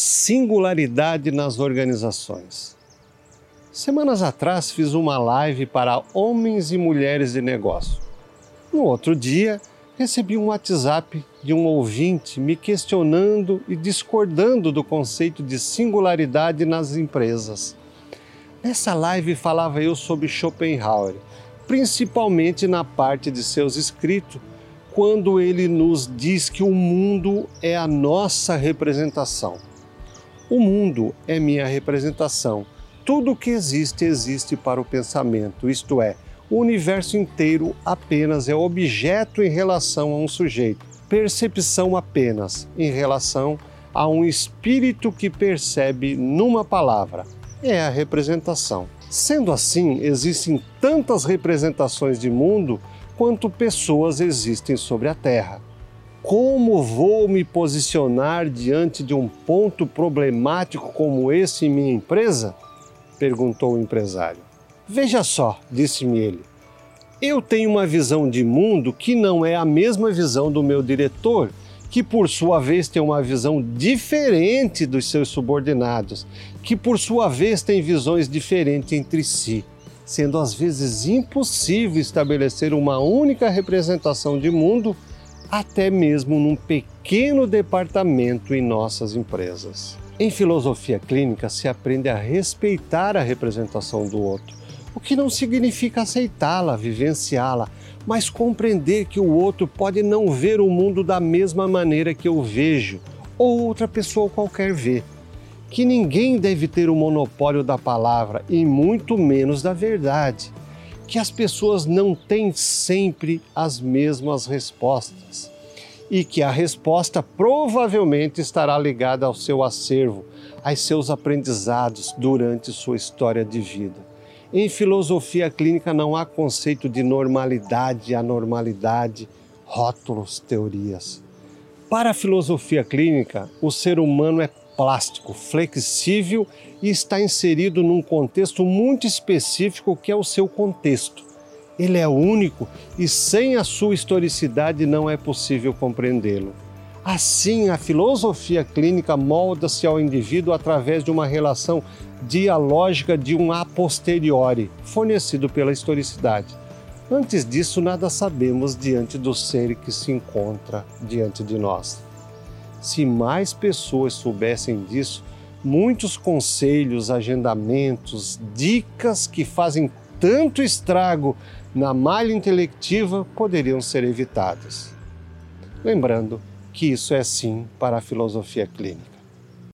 Singularidade nas organizações. Semanas atrás fiz uma live para homens e mulheres de negócio. No outro dia, recebi um WhatsApp de um ouvinte me questionando e discordando do conceito de singularidade nas empresas. Nessa live falava eu sobre Schopenhauer, principalmente na parte de seus escritos, quando ele nos diz que o mundo é a nossa representação. O mundo é minha representação. Tudo que existe, existe para o pensamento, isto é, o universo inteiro apenas é objeto em relação a um sujeito, percepção apenas em relação a um espírito que percebe numa palavra. É a representação. Sendo assim, existem tantas representações de mundo quanto pessoas existem sobre a Terra. Como vou me posicionar diante de um ponto problemático como esse em minha empresa? perguntou o empresário. Veja só, disse-me ele, eu tenho uma visão de mundo que não é a mesma visão do meu diretor, que por sua vez tem uma visão diferente dos seus subordinados, que por sua vez tem visões diferentes entre si, sendo às vezes impossível estabelecer uma única representação de mundo até mesmo num pequeno departamento em nossas empresas. Em filosofia clínica se aprende a respeitar a representação do outro, o que não significa aceitá-la, vivenciá-la, mas compreender que o outro pode não ver o mundo da mesma maneira que eu vejo ou outra pessoa qualquer vê. Que ninguém deve ter o monopólio da palavra e muito menos da verdade que as pessoas não têm sempre as mesmas respostas e que a resposta provavelmente estará ligada ao seu acervo, aos seus aprendizados durante sua história de vida. Em filosofia clínica não há conceito de normalidade, anormalidade, rótulos, teorias. Para a filosofia clínica, o ser humano é plástico, flexível e está inserido num contexto muito específico que é o seu contexto. Ele é único e sem a sua historicidade não é possível compreendê-lo. Assim, a filosofia clínica molda-se ao indivíduo através de uma relação dialógica de um a posteriori, fornecido pela historicidade. Antes disso, nada sabemos diante do ser que se encontra diante de nós. Se mais pessoas soubessem disso, muitos conselhos, agendamentos, dicas que fazem tanto estrago na malha intelectiva poderiam ser evitados. Lembrando que isso é sim para a filosofia clínica.